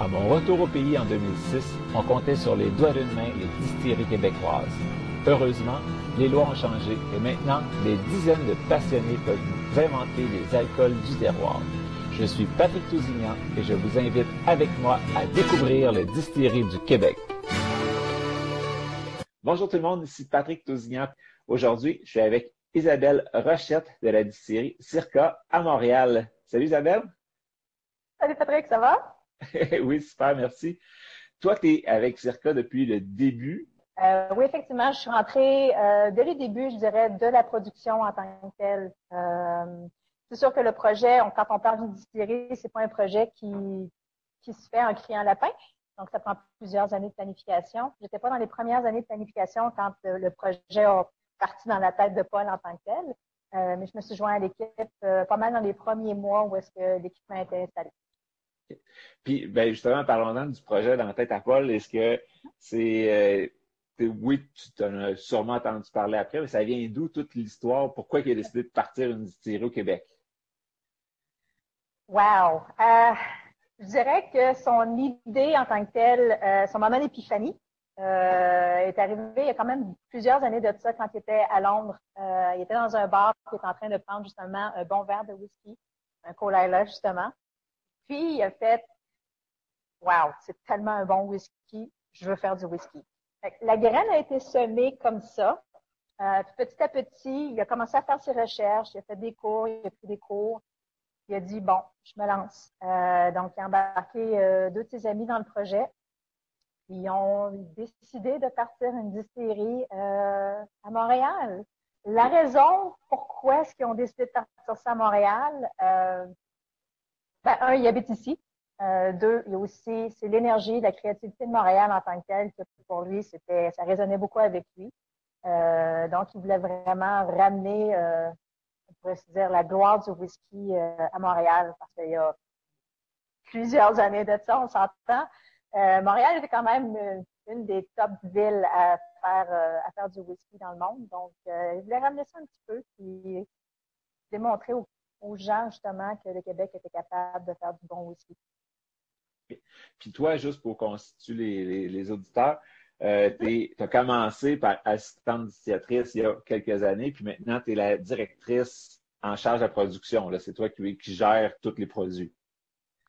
À mon retour au pays en 2006, on comptait sur les doigts d'une main les distilleries québécoises. Heureusement, les lois ont changé et maintenant, des dizaines de passionnés peuvent vous inventer les alcools du terroir. Je suis Patrick Tousignan et je vous invite avec moi à découvrir les distilleries du Québec. Bonjour tout le monde, ici Patrick Tousignan. Aujourd'hui, je suis avec Isabelle Rochette de la distillerie Circa à Montréal. Salut Isabelle. Salut Patrick, ça va? oui, super, merci. Toi, tu es avec Circa depuis le début? Euh, oui, effectivement, je suis rentrée euh, dès le début, je dirais, de la production en tant que telle. Euh, c'est sûr que le projet, quand on parle d'une c'est pas un projet qui, se fait en criant lapin. Donc, ça prend plusieurs années de planification. J'étais pas dans les premières années de planification quand le projet a parti dans la tête de Paul en tant que tel. mais je me suis joint à l'équipe pas mal dans les premiers mois où est-ce que l'équipement était installé. Puis, ben justement, parlons du projet dans la tête à Paul. Est-ce que c'est euh, oui, tu en as sûrement entendu parler après, mais ça vient d'où toute l'histoire? Pourquoi il a décidé de partir une distillerie au Québec? Wow! Euh, je dirais que son idée en tant que telle, euh, son moment d'épiphanie, est arrivé il y a quand même plusieurs années de ça quand il était à Londres. il était dans un bar qui était en train de prendre justement un bon verre de whisky, un cola justement. Puis il a fait Wow, c'est tellement un bon whisky, je veux faire du whisky. la graine a été semée comme ça. Euh, petit à petit, il a commencé à faire ses recherches, il a fait des cours, il a pris des cours. Il a dit bon, je me lance. Euh, donc, il a embarqué euh, deux de ses amis dans le projet. Ils ont décidé de partir une distillerie à Montréal. La raison pourquoi est-ce qu'ils ont décidé de partir ça à Montréal, ben, un, il habite ici. Euh, deux, il y a aussi, c'est l'énergie, la créativité de Montréal en tant que telle, que pour lui, ça résonnait beaucoup avec lui. Euh, donc, il voulait vraiment ramener, euh, on pourrait se dire, la gloire du whisky à Montréal, parce qu'il y a plusieurs années de ça, on s'entend. Montréal était quand même une, des top villes à faire, à faire du whisky dans le monde. Donc, il voulait ramener ça un petit peu, puis démontrer aux, aux gens, justement, que le Québec était capable de faire du bon whisky. Puis toi, juste pour constituer les, les, auditeurs, euh, tu as commencé par assistante distillatrice il y a quelques années, puis maintenant tu es la directrice en charge de la production. C'est toi qui, qui gères tous les produits.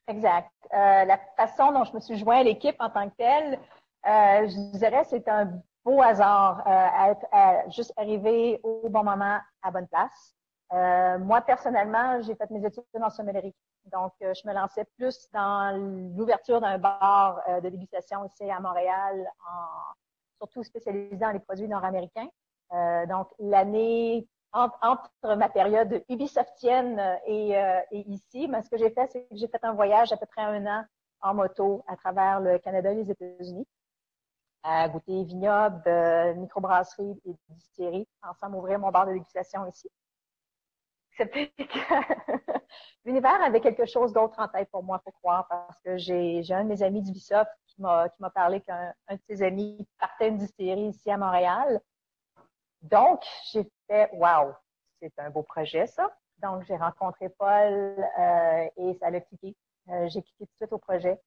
Exact. Euh, la façon dont je me suis joint à l'équipe en tant que telle, euh, je dirais c'est un beau hasard à être à juste arriver au bon moment à bonne place. Euh, moi, personnellement, j'ai fait mes études en sommellerie. Donc, euh, je me lançais plus dans l'ouverture d'un bar euh, de dégustation ici à Montréal, en, surtout spécialisé dans les produits nord-américains. Donc, l'année entre, ma période ubisoftienne et, ici, mais ce que j'ai fait, c'est que j'ai fait un voyage à peu près un an en moto à travers le Canada et les États-Unis à goûter vignobles, microbrasserie et distillerie, ensemble ouvrir mon bar de dégustation ici. l'univers avait quelque chose d'autre en tête pour moi, faut croire, parce que j'ai un de mes amis d'Ubisoft qui m'a qui m'a parlé qu'un de ses amis partait une distillerie ici à Montréal. Donc, j'ai fait Wow, c'est un beau projet, ça. Donc, j'ai rencontré Paul euh, et ça l'a cliqué. Euh, j'ai cliqué tout de suite au projet.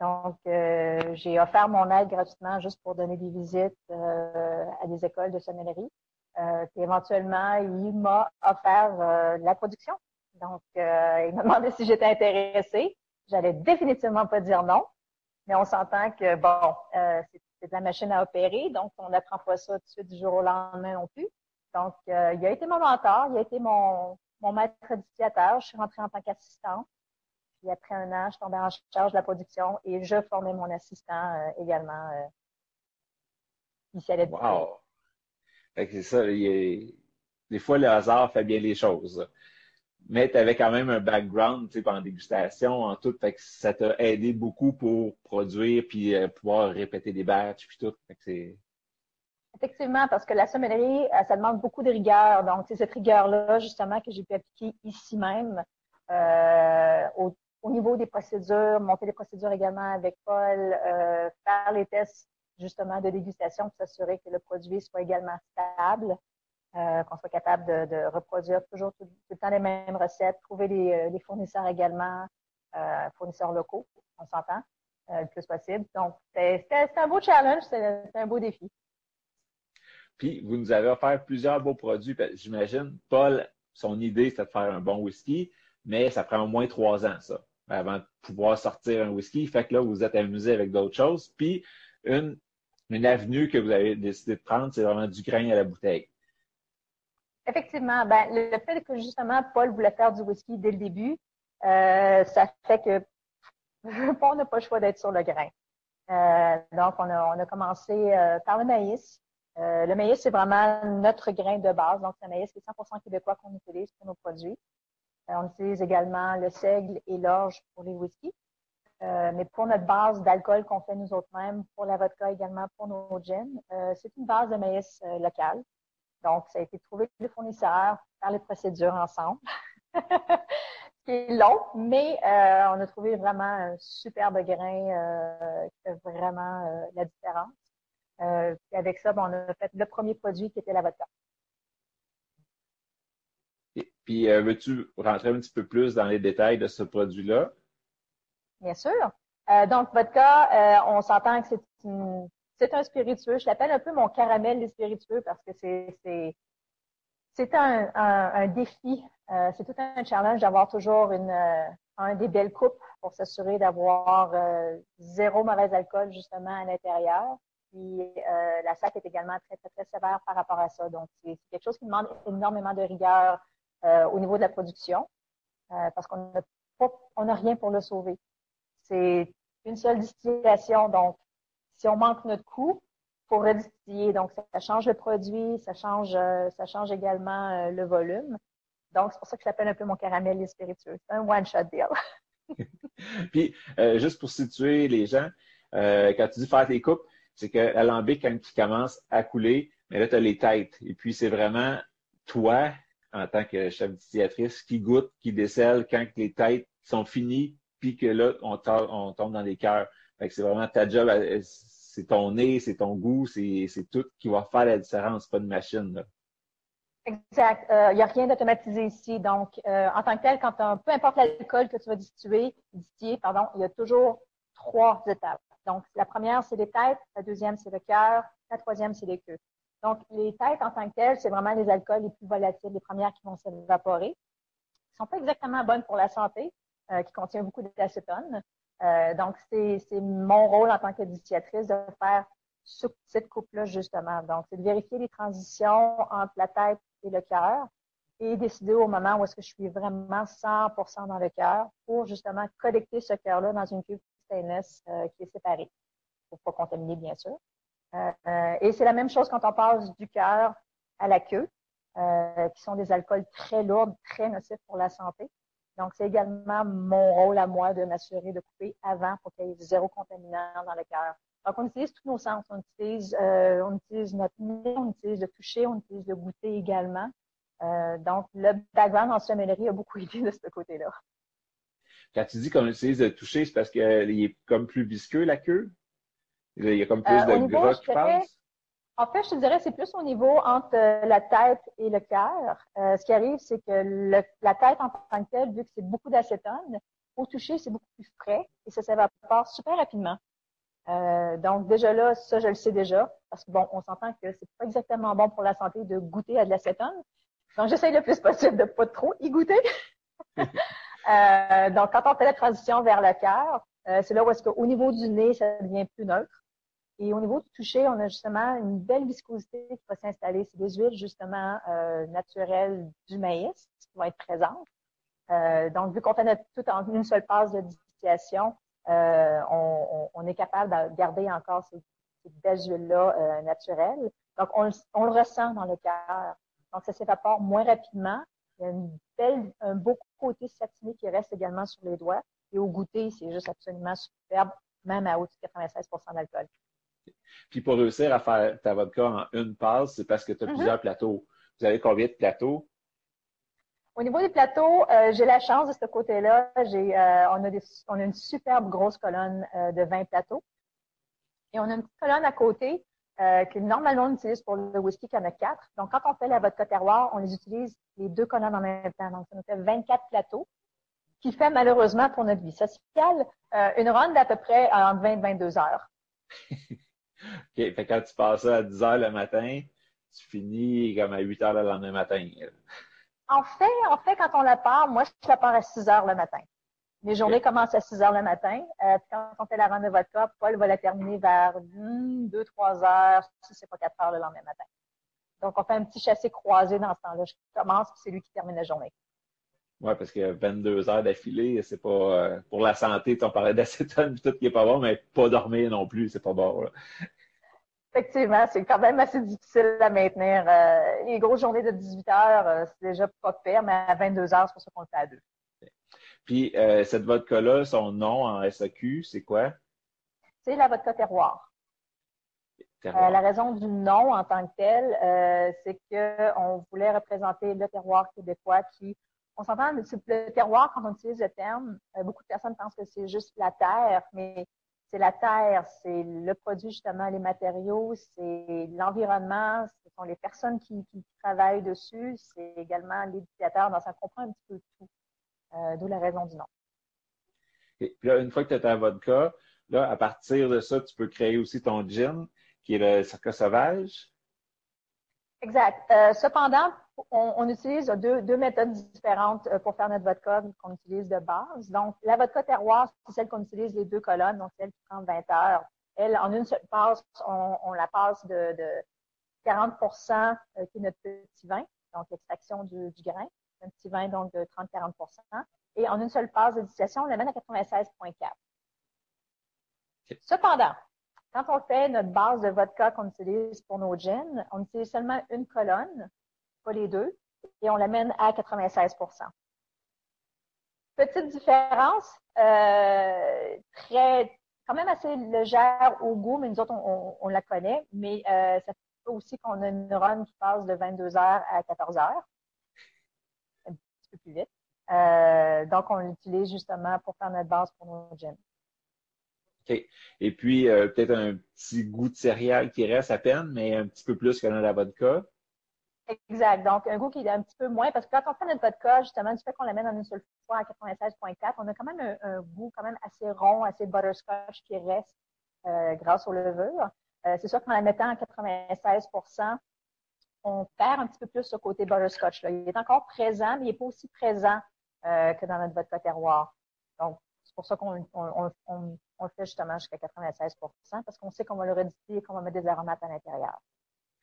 Donc, euh, j'ai offert mon aide gratuitement juste pour donner des visites à des écoles de sommellerie. Euh, puis éventuellement, il m'a offert euh, la production. Donc, euh, il m'a demandé si j'étais intéressée. J'allais définitivement pas dire non, mais on s'entend que bon, c'est c'est de la machine à opérer, donc on n'apprend pas ça tout de suite du jour au lendemain non plus. Donc, euh, il a été mon mentor, il a été mon, mon maître éducateur. Je suis rentrée en tant qu'assistante. Puis après un an, je tombais en charge de la production et je formais mon assistant euh, également. Euh, wow! C'est ça, des fois le hasard fait bien les choses. Mais tu avais quand même un background, tu sais, en dégustation, en tout, ça t'a aidé beaucoup pour produire puis euh, pouvoir répéter des batchs puis tout. Effectivement, parce que la sommellerie, euh, ça demande beaucoup de rigueur. Donc, c'est cette rigueur-là, justement, que j'ai pu appliquer ici même euh, au, niveau des procédures, monter les procédures également avec Paul, faire les tests, justement, de dégustation pour s'assurer que le produit soit également stable, qu'on soit capable de, reproduire toujours tout, le temps les mêmes recettes, trouver des, fournisseurs également, fournisseurs locaux, on s'entend, le plus possible. Donc, c'était un beau challenge, c'était un beau défi. Puis, vous nous avez offert plusieurs beaux produits. J'imagine, Paul, son idée, c'était de faire un bon whisky, mais ça prend au moins trois ans, ça, avant de pouvoir sortir un whisky. Fait que là, vous vous êtes amusé avec d'autres choses. Puis, une, une avenue que vous avez décidé de prendre, c'est vraiment du grain à la bouteille. Effectivement. Ben, le fait que justement, Paul voulait faire du whisky dès le début, euh, ça fait que on n'a pas le choix d'être sur le grain. Euh, donc, on a, commencé euh, par le maïs. Le maïs, c'est vraiment notre grain de base. Donc, c'est maïs qui est 100% québécois qu'on utilise pour nos produits. On utilise également le seigle et l'orge pour les whiskies. Euh, mais pour notre base d'alcool qu'on fait nous autres mêmes, pour la vodka également, pour nos gins, c'est une base de maïs local. Donc, ça a été trouvé le fournisseur, faire les procédures ensemble. C'est long, mais on a trouvé vraiment un superbe grain qui fait vraiment la différence. Euh, puis avec ça, ben, on a fait le premier produit qui était la vodka. Puis, euh, veux-tu rentrer un petit peu plus dans les détails de ce produit-là? Bien sûr. Euh, donc, vodka, on s'entend que c'est un spiritueux. Je l'appelle un peu mon caramel des spiritueux parce que c'est un, défi. c'est tout un challenge d'avoir toujours une un des belles coupes pour s'assurer d'avoir zéro mauvais alcool justement à l'intérieur. Puis euh, la SAC est également très, très, très sévère par rapport à ça. Donc, c'est quelque chose qui demande énormément de rigueur euh, au niveau de la production euh, parce qu'on n'a on n'a rien pour le sauver. C'est une seule distillation. Donc, si on manque notre coût, faut redistiller. Donc, ça, change le produit, ça change, ça change également le volume. Donc, c'est pour ça que je l'appelle un peu mon caramel et spiritueux. C'est un one-shot deal. Puis, juste pour situer les gens, quand tu dis faire tes coupes, c'est que l'alambic, quand il commence à couler, mais là, tu as les têtes. Et puis, c'est vraiment toi, en tant que chef distillatrice, qui goûte, qui décèle quand les têtes sont finies, puis que là, on, tombe dans les cœurs. C'est vraiment ta job, c'est ton nez, c'est ton goût, c'est tout qui va faire la différence, pas de machine. Exact. Il euh, n'y a rien d'automatisé ici. Donc, euh, en tant que tel, quand peu importe l'alcool que tu vas distiller, pardon, il y a toujours trois étapes. Donc, la première, c'est les têtes. La deuxième, c'est le cœur. La troisième, c'est les queues. Donc, les têtes en tant que telles, c'est vraiment les alcools les plus volatiles, les premières qui vont s'évaporer. Ils sont pas exactement bonnes pour la santé, qui contient beaucoup d'acétone. Euh, donc, c'est mon rôle en tant que distillatrice de faire cette coupe-là, justement. Donc, c'est de vérifier les transitions entre la tête et le cœur et décider au moment où est-ce que je suis vraiment 100% dans le cœur pour justement collecter ce cœur-là dans une cuve stainless euh, qui est séparé pour pas contaminer, bien sûr. Euh, euh, et c'est la même chose quand on passe du cœur à la queue, qui sont des alcools très lourds, très nocifs pour la santé. Donc, c'est également mon rôle à moi de m'assurer de couper avant pour qu'il y ait zéro contaminant dans le cœur. Donc, on utilise tous nos sens. On utilise, on utilise notre nez, on utilise le toucher, on utilise le goûter également. donc, le background en sommellerie a beaucoup aidé de ce côté-là. Quand tu dis qu'on utilise le toucher, c'est parce qu'il est comme plus visqueux, la queue? Il y a comme plus euh, de gras qui passe? En fait, je te dirais, c'est plus au niveau entre euh, la tête et le cœur. Euh, ce qui arrive, c'est que la tête en tant que telle, vu que c'est beaucoup d'acétone, au toucher, c'est beaucoup plus frais et ça s'évapore super rapidement. donc déjà là, ça je le sais déjà, parce que bon, on s'entend que c'est pas exactement bon pour la santé de goûter à de l'acétone. Donc j'essaye le plus possible de pas trop y goûter. Euh, donc, quand on fait la transition vers le cœur, euh, c'est là où est-ce qu'au niveau du nez, ça devient plus neutre. Et au niveau du toucher, on a justement une belle viscosité qui va s'installer. C'est des huiles justement euh, naturelles du maïs qui vont être présentes. Euh, donc, vu qu'on fait tout en une seule passe de distillation, euh, on, on, est capable de garder encore ces, ces belles huiles-là euh, naturelles. Donc, on, on, le ressent dans le cœur. Donc, ça s'évapore moins rapidement. Il y a une belle, un beau côté satiné qui reste également sur les doigts. Et au goûter, c'est juste absolument superbe, même à au-dessus de 96 d'alcool. Puis pour réussir à faire ta vodka en une passe, c'est parce que tu as mm -hmm. plusieurs plateaux. Vous avez combien de plateaux? Au niveau des plateaux, euh, j'ai la chance de ce côté-là. Euh, on, on a une superbe grosse colonne euh, de 20 plateaux. Et on a une petite colonne à côté que normalement on utilise pour le whisky qui en a quatre. Donc, quand on fait la vodka terroir, on les utilise les deux colonnes en même temps. Donc, ça nous fait 24 plateaux, qui fait malheureusement pour notre vie sociale une ronde d'à peu près en 20 22 heures. OK. Fait quand tu passes ça à 10 heures le matin, tu finis comme à 8 heures le lendemain matin. En fait, en fait, quand on la part, moi, je la pars à 6 heures le matin. Mes journées okay. commencent à 6 heures le matin. Euh, quand on fait la ronde de vodka, Paul va la terminer vers 2, 3 heures, si c'est pas 4 heures le lendemain matin. Donc, on fait un petit chassé croisé dans ce temps-là. Je commence, puis c'est lui qui termine la journée. Oui, parce que 22 heures d'affilée, c'est pas euh, pour la santé, on parlait d'acétone tout qui est pas bon, mais pas dormir non plus, c'est pas bon. Là. Effectivement, c'est quand même assez difficile à maintenir. Euh, les grosses journées de 18 heures, euh, c'est déjà pas pire, mais à 22 heures, c'est pour ça qu'on le fait à deux. Puis, euh, cette vodka-là, son nom en SAQ, c'est quoi? C'est la vodka terroir. terroir. la raison du nom en tant que tel, c'est qu'on voulait représenter le terroir québécois qui on s'entend, le terroir, quand on utilise le terme, beaucoup de personnes pensent que c'est juste la terre, mais c'est la terre, c'est le produit justement, les matériaux, c'est l'environnement, ce sont les personnes qui, travaillent dessus, c'est également l'éducateur, donc ça comprend un petit peu tout, euh, d'où la raison du nom. Et puis là, une fois que tu as ta vodka, là, à partir de ça, tu peux créer aussi ton gin, qui est le circa sauvage. Exact. Euh, cependant, on, on utilise deux, deux, méthodes différentes euh, pour faire notre vodka qu'on utilise de base. Donc, la vodka terroir, c'est celle qu'on utilise les deux colonnes, donc celle qui prend 20 heures. Elle, en une seule passe, on, on la passe de, de 40% euh, qui est notre petit vin, donc l'extraction du, du, grain, un petit vin donc de 30-40% Et en une seule passe de distillation, on l'amène à 96,4. Cependant, quand on fait notre base de vodka qu'on utilise pour nos gins, on utilise seulement une colonne, pas les deux, et on l'amène à 96% Petite différence, euh, très, quand même assez légère au goût, mais nous autres, on, la connaît, mais euh, ça fait aussi qu'on a une run qui passe de 22 heures à 14 heures, un petit peu plus vite. Euh, donc, on l'utilise justement pour faire notre base pour nos gins. Et puis, euh, peut-être un petit goût de céréales qui reste à peine, mais un petit peu plus que dans la vodka. Exact. Donc, un goût qui est un petit peu moins, parce que quand on fait notre vodka, justement, du fait qu'on l'amène en une seule fois à 96,4, on a quand même un, goût quand même assez rond, assez butterscotch qui reste euh, grâce aux levures. Euh, c'est sûr qu'en la mettant à 96% on perd un petit peu plus ce côté butterscotch. Là. Il est encore présent, mais il n'est pas aussi présent que dans notre vodka terroir. Donc, c'est pour ça qu'on on, on, on le fait justement jusqu'à 96 parce qu'on sait qu'on va le redistiller et qu'on va mettre des aromates à l'intérieur.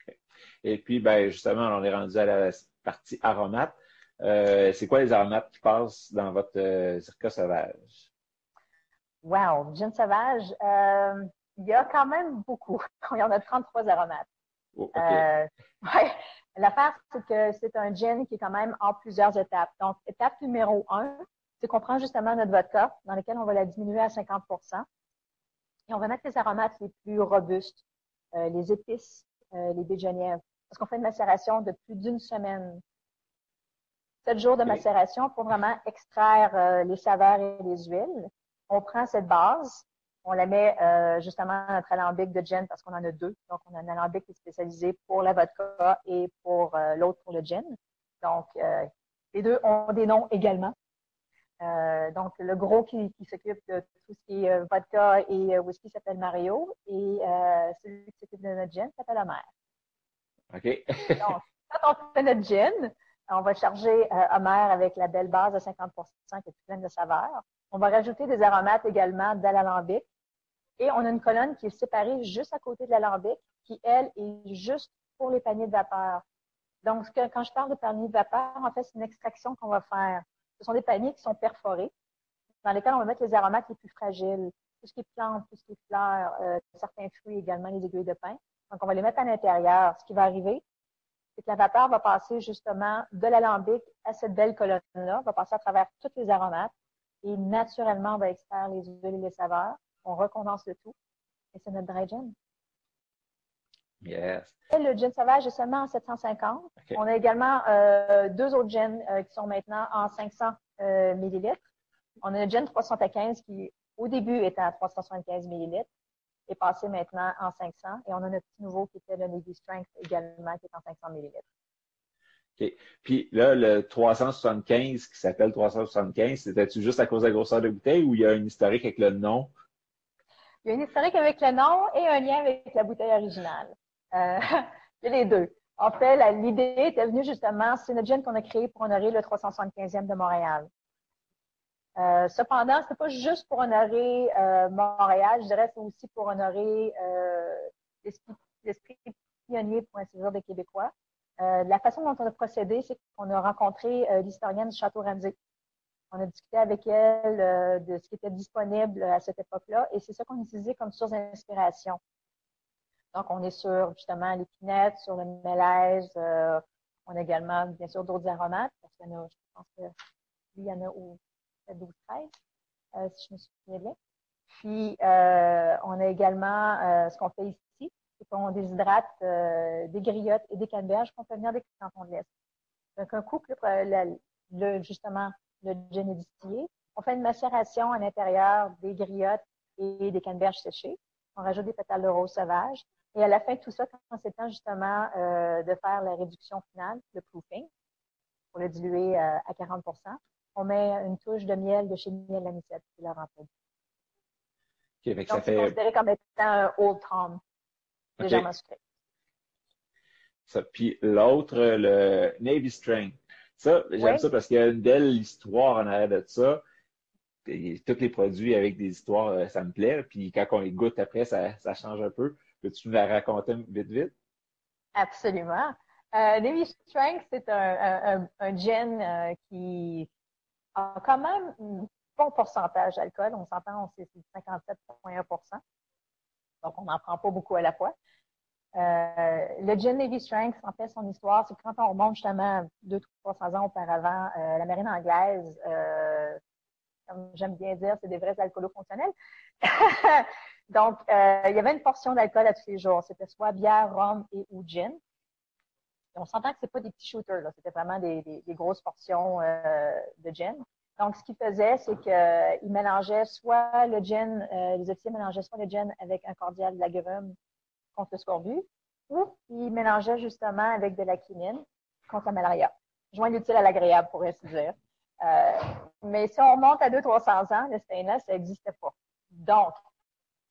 Okay. Et puis, ben, justement, on est rendu à la partie aromates. Euh, c'est quoi les aromates qui passent dans votre euh, circa sauvage? Wow, gin sauvage, euh, il y a quand même beaucoup. Il y en a 33 aromates. Oh, okay. ouais. L'affaire, c'est que c'est un gin qui est quand même en plusieurs étapes. Donc, étape numéro un, c'est qu'on prend justement notre vodka, dans lequel on va la diminuer à 50% et on va mettre les aromates les plus robustes, euh, les épices, euh, les baies parce qu'on fait une macération de plus d'une semaine. Sept jours de macération pour vraiment extraire euh, les saveurs et les huiles. On prend cette base, on la met justement dans notre alambic de gin parce qu'on en a deux. Donc, on a un alambic qui est spécialisé pour la vodka et pour l'autre pour le gin. Donc, les deux ont des noms également. Euh, donc, le gros qui, qui s'occupe de tout ce qui est euh, vodka et euh, whisky s'appelle Mario et celui qui s'occupe de notre gin s'appelle Homer. OK. donc, quand on fait notre gin, on va charger Homer avec la belle base de 50% qui est pleine de saveurs. On va rajouter des aromates également dans l'alambic. Et on a une colonne qui est séparée juste à côté de l'alambic, qui, elle, est juste pour les paniers de vapeur. Donc, quand je parle de paniers de vapeur, en fait, c'est une extraction qu'on va faire. Ce sont des paniers qui sont perforés, dans lesquels on va mettre les aromates les plus fragiles, tout ce qui est plantes, tout ce qui est fleurs, euh, certains fruits également, les aiguilles de pin. Donc, on va les mettre à l'intérieur. Ce qui va arriver, c'est que la vapeur va passer justement de l'alambic à cette belle colonne-là, va passer à travers toutes les aromates et naturellement, on va extraire les huiles et les saveurs. On recondense le tout et c'est notre dry gin. Yes. Le gin sauvage est seulement en 750. On a également euh, deux autres gins euh, qui sont maintenant en 500 euh, millilitres. On a le gin 315 qui, au début, était à 375 millilitres est passé maintenant en 500. Et on a notre petit nouveau qui était le Navy Strength également, qui est en 500 millilitres. OK. Puis là, le 375 qui s'appelle 375, c'était-tu juste à cause de la grosseur de bouteille ou il y a un historique avec le nom? Il y a un historique avec le nom et un lien avec la bouteille originale. Euh, les deux. En fait, l'idée était venue justement, c'est notre gin qu'on a créé pour honorer le 375e de Montréal. Euh, cependant, c'est pas juste pour honorer euh, Montréal, je dirais c'est aussi pour honorer euh, l'esprit pionnier, pour ainsi dire, des Québécois. La façon dont on a procédé, c'est qu'on a rencontré l'historienne Château Ramsey. On a discuté avec elle de ce qui était disponible à cette époque-là et c'est ça qu'on utilisait comme source d'inspiration. Donc, on est sur justement l'épinette, sur le mélèze. on a également, bien sûr, d'autres aromates parce qu'il y en a, je pense que il y en a où 12, 13, euh, si je me souviens bien. Puis, euh, on a également euh, ce qu'on fait ici, c'est qu'on déshydrate des griottes et des canneberges qu'on fait venir des cantons de l'Est. Donc, un coup le, justement, le gin on fait une macération à l'intérieur des griottes et des canneberges séchées. On rajoute des pétales de rose sauvage. Et à la fin de tout ça, quand c'est temps justement de faire la réduction finale, le proofing, pour le diluer à 40% on met une touche de miel de chez Miel Anisette qui leur remplit. Okay, Donc, c'est considéré comme étant un Old Tom, légèrement okay. sucré. Ça, puis l'autre, le Navy String. Ça, j'aime ça parce qu'il y a une belle histoire en arrière de ça. Et tous les produits avec des histoires, euh, ça me plaît. Puis quand on les goûte après, ça, ça change un peu. Peux-tu nous la raconter vite, vite? Absolument. Euh, Navy Strength, c'est un, un, un, gin euh, qui a quand même un bon pourcentage d'alcool. On s'entend, c'est 57,1% Donc, on n'en prend pas beaucoup à la fois. Euh, le gin Navy Strength, en fait, son histoire, c'est quand on remonte justement 200-300 ans auparavant, la marine anglaise, comme j'aime bien dire, c'est des vrais alcoolos fonctionnels. Donc, euh, il y avait une portion d'alcool à tous les jours. C'était soit bière, rhum et ou gin on s'entend que c'est pas des petits shooters, là. C'était vraiment des, des, grosses portions euh, de gin. Donc, ce qu'ils faisaient, c'est qu'ils mélangeaient soit le gin, euh, les officiers mélangeaient soit le gin avec un cordial de l'agrumes contre le scorbut, ou ils mélangeaient justement avec de la quinine contre la malaria. Joint l'utile à l'agréable, pour ainsi dire. Euh, mais si on remonte à 200-300 ans, le stainless, ça n'existait pas. Donc,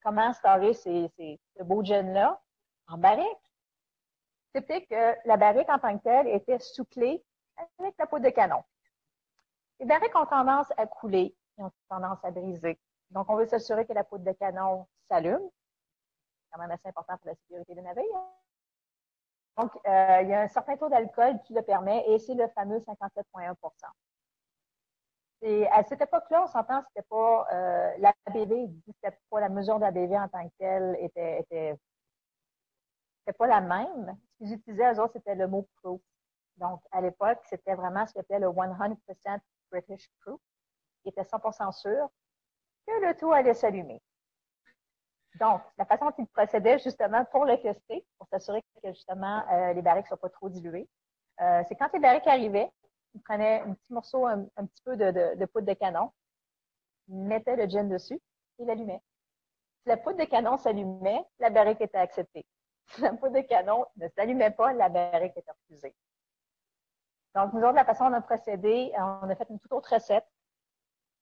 comment storer ces, ce beau gin-là? En barrique c'était que la barrique en tant que telle était souclée avec la peau de canon. Les barriques ont tendance à couler et ont tendance à briser. Donc, on veut s'assurer que la peau de canon s'allume. C'est quand même assez important pour la sécurité des navires. Donc, euh, il y a un certain taux d'alcool qui le permet et c'est le fameux 57,1 et à cette époque-là, on s'entend, c'était pas euh, l'ABV, c'était pas la mesure d'ABV en tant que telle était, pas la même. Ce qu'ils utilisaient, eux autres, c'était le mot proof. Donc, à l'époque, c'était vraiment ce qu'on appelait le 100% British proof, qui était 100% sûr que le tout allait s'allumer. Donc, la façon dont ils procédaient justement pour le tester, pour s'assurer que justement euh, les barriques ne soient pas trop diluées, euh, c'est quand les barriques arrivaient, ils prenaient un petit morceau, un, petit peu de, poudre de canon, mettaient le gin dessus et l'allumaient. Si la poudre de canon s'allumait, la barrique était acceptée la poudre de canon ne s'allumait pas, la barrique était refusée. Donc, nous autres, la façon dont on a procédé, on a fait une toute autre recette.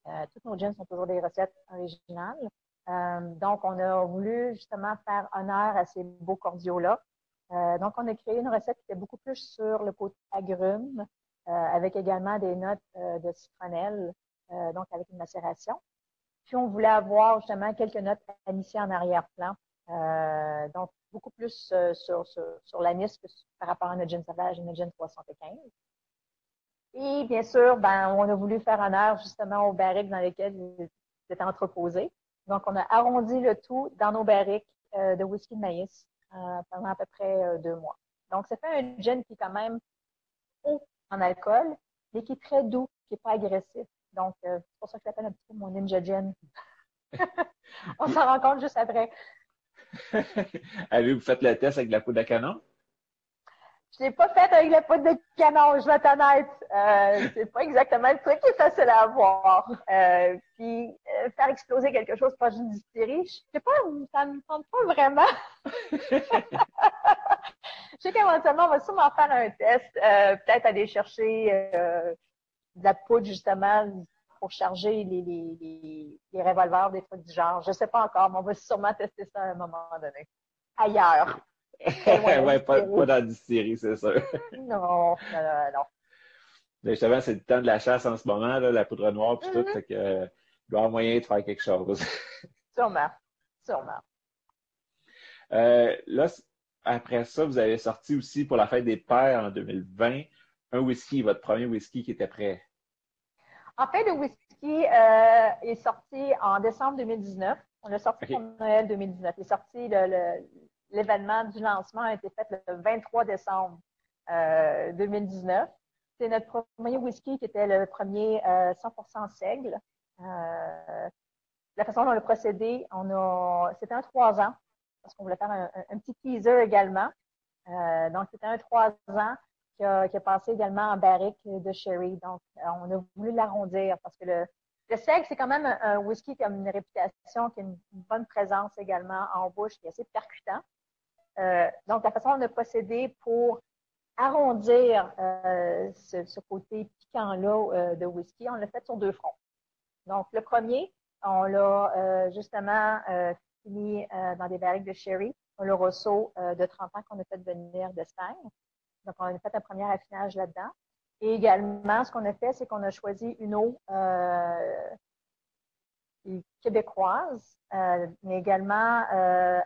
Euh, toutes nos jeans sont toujours des recettes originales. Euh, donc, on a voulu justement faire honneur à ces beaux cordiaux-là. Euh, donc, on a créé une recette qui était beaucoup plus sur le côté agrumes, avec également des notes de citronnelle, donc avec une macération. Puis on voulait avoir justement quelques notes initiées en arrière-plan. donc, beaucoup plus sur, sur, l'anis que par rapport à notre gin sauvage et notre gin 315. Et bien sûr, ben, on a voulu faire honneur justement aux barriques dans lesquelles c'était entreposé. Donc, on a arrondi le tout dans nos barriques de whisky de maïs pendant à peu près deux mois. Donc, ça fait un gin qui est quand même haut en alcool, mais qui est très doux, qui n'est pas agressif. Donc, euh, c'est pour ça que je l'appelle un petit peu mon ninja gin. On s'en rend compte juste après. Avez-vous fait le test avec la poudre de canon? Je ne l'ai pas fait avec la poudre de canon, je vais être honnête. Euh, c'est pas exactement le truc qui est facile à avoir. Euh, puis euh, faire exploser quelque chose pas d'une distillerie, je sais pas, ça ne me tente pas vraiment. Je sais qu'éventuellement, on va sûrement faire un test, euh, peut-être aller chercher euh, de la poudre justement pour charger les, les, les, revolvers, des trucs du genre. Je sais pas encore, mais on va sûrement tester ça à un moment donné. Ailleurs. ouais, pas, pas, dans la distillerie, c'est sûr. non, non, non, Mais justement, c'est le temps de la chasse en ce moment, là, la poudre noire puis tout, mm-hmm. fait que euh, il doit y avoir moyen de faire quelque chose. sûrement, sûrement. Euh, là, après ça, vous avez sorti aussi pour la fête des pères en 2020 un whisky, votre premier whisky qui était prêt. En fait, le whisky euh, est sorti en décembre 2019. On l'a sorti pour Noël 2019. Il est sorti, l'événement du lancement a été fait le 23 décembre 2019. Euh, C'est notre premier whisky qui était le premier 100% euh, seigle. la façon dont on a procédé, on a, c'était un trois ans parce qu'on voulait faire un, petit teaser également. Euh, donc, c'était un trois ans qui a, passé également en barrique de sherry. Donc, euh, on a voulu l'arrondir parce que le, le seigle, c'est quand même un, whisky qui a une réputation, qui a une, bonne présence également en bouche, qui est assez percutant. Euh, donc, la façon de procéder pour arrondir ce, côté piquant-là de whisky, on l'a fait sur deux fronts. Donc, le premier, on l'a justement mis euh, dans des barriques de sherry, le Rosso euh, de 30 ans qu'on a fait venir d'Espagne. Donc, on a fait un premier affinage là-dedans. Et également, ce qu'on a fait, c'est qu'on a choisi une eau euh, québécoise, mais également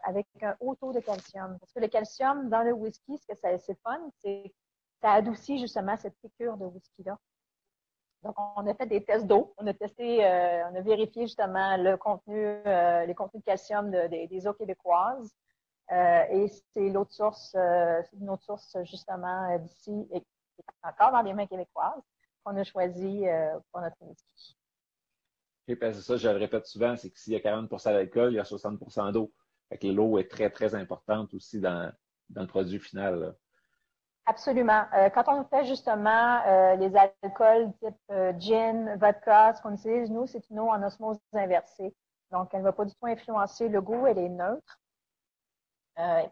avec un haut taux de calcium. Parce que le calcium dans le whisky, ce que c'est fun, c'est ça adoucit justement cette piqûre de whisky-là. Donc, on a fait des tests d'eau. On a testé, euh, on a vérifié justement le contenu, euh, les contenus de calcium des eaux québécoises. Euh, et c'est l'autre source, c'est une autre source justement d'ici, et encore dans les mains québécoises, qu'on a choisi pour notre whisky. Et c'est ça, je le répète souvent, c'est que s'il y a 40% d'alcool, il y a 60% d'eau. Fait que l'eau est très, très importante aussi dans, dans le produit final. Absolument. Euh, quand on fait justement euh, les alcools type euh, gin, vodka, ce qu'on utilise, nous, c'est une eau en osmose inversée. Donc, elle ne va pas du tout influencer le goût, elle est neutre.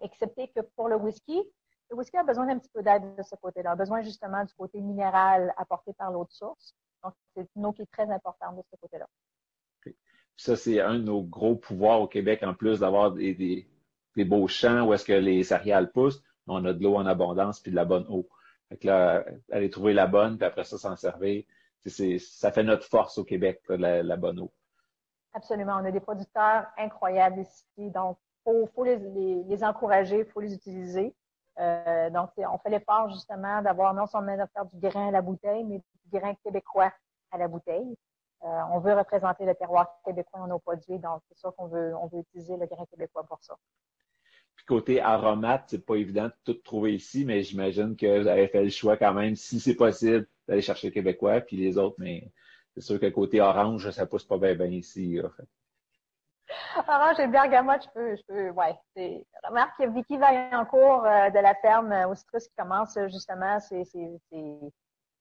excepté que pour le whisky, le whisky a besoin d'un petit peu d'aide de ce côté-là, a besoin justement du côté minéral apporté par l'eau de source. Donc, c'est une eau qui est très importante de ce côté-là. Ça, c'est un de nos gros pouvoirs au Québec, en plus d'avoir des, beaux champs où est-ce que les céréales poussent on a de l'eau en abondance puis de la bonne eau. Fait que là, aller trouver la bonne, puis après ça, s'en servir. ça fait notre force au Québec, la, bonne eau. Absolument. On a des producteurs incroyables ici. Donc, il faut, les, encourager, il faut les utiliser. Euh, donc, on fait l'effort justement d'avoir non seulement de faire du grain à la bouteille, mais du grain québécois à la bouteille. Euh, on veut représenter le terroir québécois dans nos produits, donc c'est sûr qu'on veut, on veut utiliser le grain québécois pour ça. Côté aromate, c'est pas évident de tout trouver ici, mais j'imagine que vous avez fait le choix quand même, si c'est possible, d'aller chercher le québécois, puis les autres, mais c'est sûr que côté orange, ça pousse pas bien, bien ici. Orange et bergamote, je peux, je peux, ouais. C'est, remarque que Vicky Vaillancourt euh, de la ferme au citrus qui commence justement, c'est,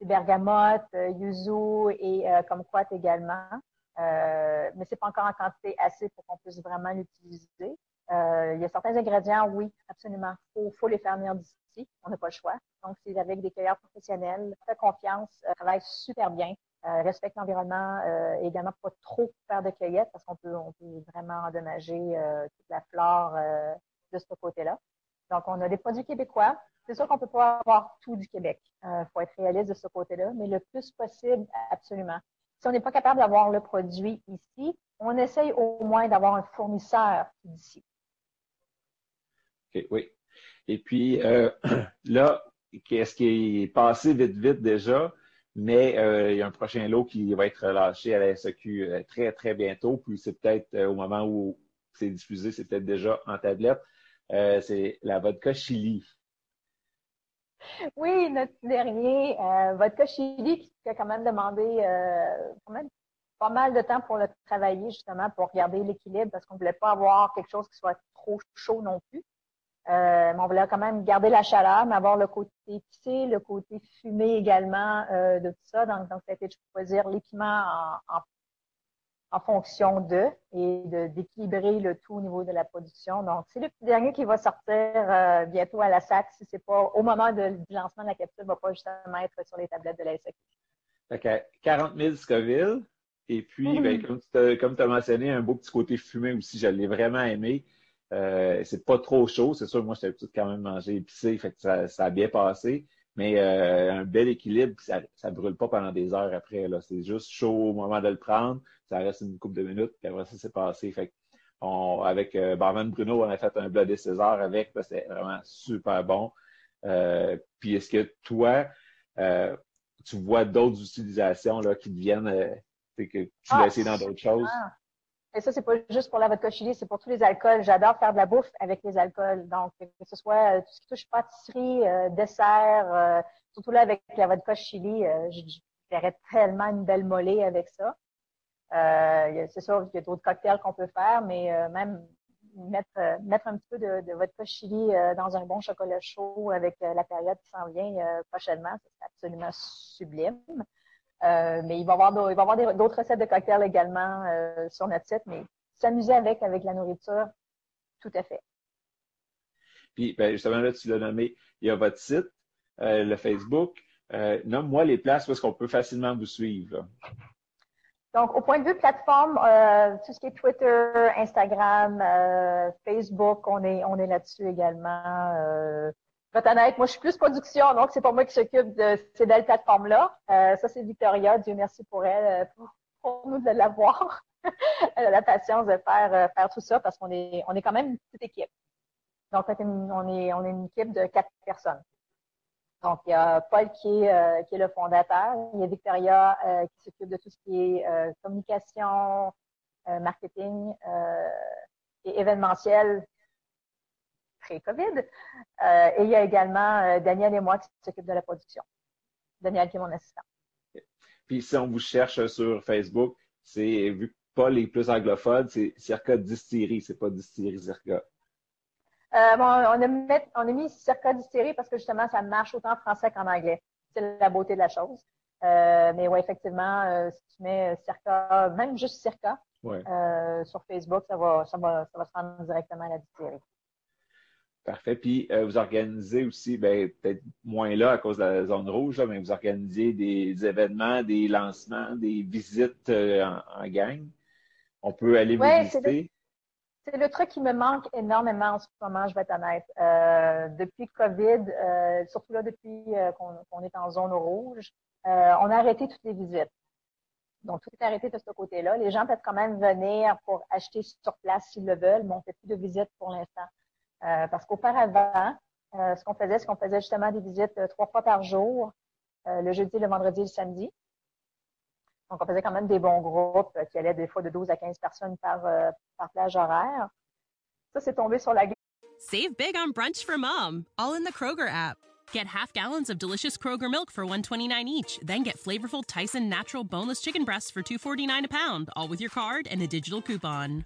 euh, yuzu et euh, kumquat également. Euh, mais c'est pas encore en quantité assez pour qu'on puisse vraiment l'utiliser. Euh, il y a certains ingrédients, oui, absolument. Il faut, les faire venir d'ici. On n'a pas le choix. Donc, c'est avec des cueilleurs professionnels. Fait confiance, euh, travaille super bien. Euh, respecte l'environnement euh, et également pas trop faire de cueillettes parce qu'on peut, vraiment endommager toute la flore de ce côté-là. Donc, on a des produits québécois. C'est sûr qu'on peut pas avoir tout du Québec. Il faut être réaliste de ce côté-là, mais le plus possible, absolument. Si on n'est pas capable d'avoir le produit ici, on essaye au moins d'avoir un fournisseur d'ici. OK, oui. Et puis, euh, là, qu'est-ce qui est passé vite, vite déjà? Mais euh, il y a un prochain lot qui va être relâché à la SEQ euh, très, très bientôt. Puis c'est peut-être au moment où c'est diffusé, c'est peut-être déjà en tablette. c'est la vodka chili. Oui, notre dernier, vodka chili, qui a quand même demandé pas mal de temps pour le travailler, justement, pour garder l'équilibre, parce qu'on ne voulait pas avoir quelque chose qui soit trop chaud non plus. Euh, mais on voulait quand même garder la chaleur, mais avoir le côté épicé, le côté fumé également euh, de tout ça. Donc, donc, ça a été de choisir l'équipement en, en, fonction de et d'équilibrer le tout au niveau de la production. Donc, c'est le petit dernier qui va sortir euh, bientôt à la SAC. Si c'est pas au moment de, du lancement de la capsule, va pas justement être sur les tablettes de la SAC. Fait 40 000 Scoville. Et puis, ben, mm-hmm. comme tu as mentionné, un beau petit côté fumé aussi, je l'ai vraiment aimé. Euh, c'est pas trop chaud, c'est sûr. Moi, j'étais peut-être quand même manger épicé, fait que ça, ça a bien passé. Mais euh, un bel équilibre, ça, ça brûle pas pendant des heures après. Là, c'est juste chaud au moment de le prendre. Ça reste une couple de minutes, puis après ça, c'est passé. Fait on, avec euh, Barman Bruno, on a fait un Bloody César avec. C'était vraiment super bon. Euh, puis est-ce que toi, euh, tu vois d'autres utilisations là qui deviennent euh, que tu ah, vas essayer dans d'autres choses? Et ça, c'est pas juste pour la vodka chili, c'est pour tous les alcools. J'adore faire de la bouffe avec les alcools. Donc, que ce soit euh, tout ce qui touche pâtisserie, euh, dessert, euh, surtout là avec la vodka chili, je, ferais tellement une belle mollée avec ça. c'est sûr qu'il y a d'autres cocktails qu'on peut faire, mais même mettre, mettre un petit peu de, de vodka chili dans un bon chocolat chaud avec la période qui s'en vient prochainement, c'est absolument sublime. Euh, mais il va y avoir, il va avoir d'autres recettes de cocktails également euh, sur notre site, mais s'amuser avec, avec la nourriture, tout à fait. Puis, ben, justement, là, tu l'as nommé, il y a votre site, euh, le Facebook. Nomme-moi les places où est-ce qu'on peut facilement vous suivre. Donc, au point de vue plateforme, tout ce qui est Twitter, Instagram, Facebook, on est, on est là-dessus également vais honnête, moi, je suis plus production, donc c'est pas moi qui s'occupe de ces belles plateformes-là. Euh, ça, c'est Victoria. Dieu merci pour elle, euh, pour, nous de l'avoir. elle a la patience de faire, euh, faire tout ça parce qu'on est, on est quand même une petite équipe. Donc, on est, on est une équipe de quatre personnes. Donc, il y a Paul qui est, qui est le fondateur. Il y a Victoria qui s'occupe de tout ce qui est communication, marketing et événementiel pré-COVID. Euh, et il y a également euh, Daniel et moi qui s'occupent de la production. Daniel qui est mon assistant. Puis si on vous cherche sur Facebook, c'est vu pas les plus anglophones, c'est Circa Distillery, c'est pas Distillery Circa. Euh, bon, on, a mis, on a mis Circa Distillery parce que justement, ça marche autant en français qu'en anglais. C'est la beauté de la chose. Euh, mais oui, effectivement, euh, si tu mets Circa, même juste Circa, sur Facebook, ça va, ça va, ça va se rendre directement à la distillerie. Parfait. Puis euh, vous organisez aussi, ben, peut-être moins là à cause de la zone rouge, mais vous organisez des événements, des lancements, des visites euh, en, gang. On peut aller visiter. C'est le, truc qui me manque énormément en ce moment, je vais être honnête. Euh, depuis COVID, surtout là depuis qu'on est en zone rouge, on a arrêté toutes les visites. Donc, tout est arrêté de ce côté-là. Les gens peuvent quand même venir pour acheter sur place s'ils le veulent, mais on ne fait plus de visites pour l'instant. Euh, parce qu'auparavant, euh, ce qu'on faisait, c'est qu'on faisait justement des visites euh, trois fois par jour, le jeudi, le vendredi et le samedi. Donc, on faisait quand même des bons groupes qui allaient des fois de 12 à 15 personnes par, par plage horaire. Ça, c'est tombé sur la. Save big on brunch for mom, all in the Kroger app. Get half gallons of delicious Kroger milk for 129 each, then get flavorful Tyson natural boneless chicken breasts for 249 a pound, all with your card and a digital coupon.